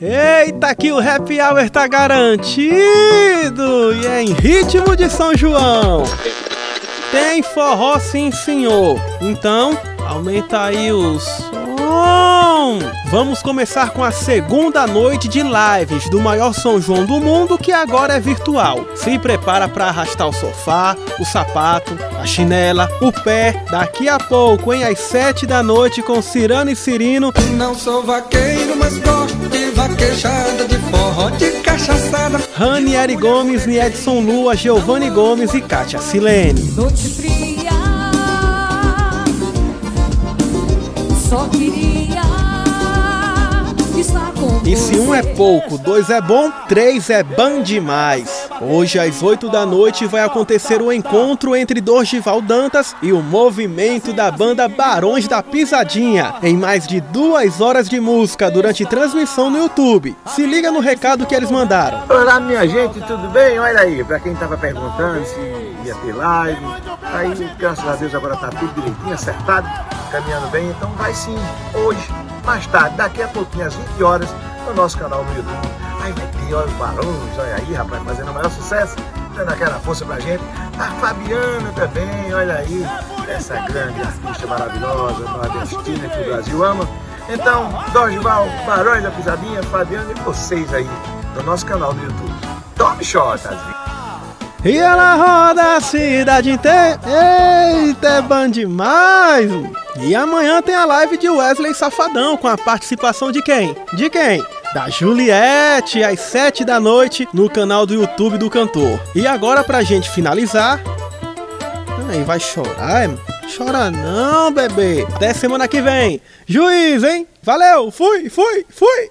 Eita, que o happy hour tá garantido! E é em ritmo de São João! Tem forró sim, senhor! Então, aumenta aí o som! Vamos começar com a segunda noite de lives do maior São João do mundo, que agora é virtual. Se prepara para arrastar o sofá, o sapato, a chinela, o pé. Daqui a pouco, hein, às sete da noite, com Cirano e Cirino. Não sou vaqueiro, mas gosto de vaquejada, de forró, de cachaçada. Ranieri Gomes, Niedson Lua, Giovanni Gomes e Kátia Silene. Noite fria, só queria estar com E se um é pouco, dois é bom, três é bom demais. Hoje às 8 da noite vai acontecer o encontro entre Dorgival Dantas e o movimento da banda Barões da Pisadinha, em mais de duas horas de música durante transmissão no YouTube. Se liga no recado que eles mandaram. Olá, minha gente, tudo bem? Olha aí, pra quem tava perguntando se ia ter live, aí, graças a Deus, agora tá tudo direitinho, acertado, caminhando bem, então vai sim, hoje, mais tarde, daqui a pouquinho, às 20 horas, no nosso canal no YouTube. Vai ter, olha, os barões, olha aí, rapaz, fazendo o maior sucesso, dando aquela força pra gente. A Fabiana também, olha aí, essa grande artista maravilhosa, nordestina que o Brasil ama. Então, Dorival, Barões da Pisadinha, Fabiana e vocês aí, no nosso canal no YouTube. Tome shot, às vezes. E ela roda a cidade inteira. Eita, é bom demais! E amanhã tem a live de Wesley Safadão com a participação de quem? De quem? Da Juliette, às 7 da noite, no canal do YouTube do cantor. E agora, pra gente finalizar. Aí, vai chorar, é? Chora não, bebê. Até semana que vem. Juiz, hein? Valeu, fui, fui, fui.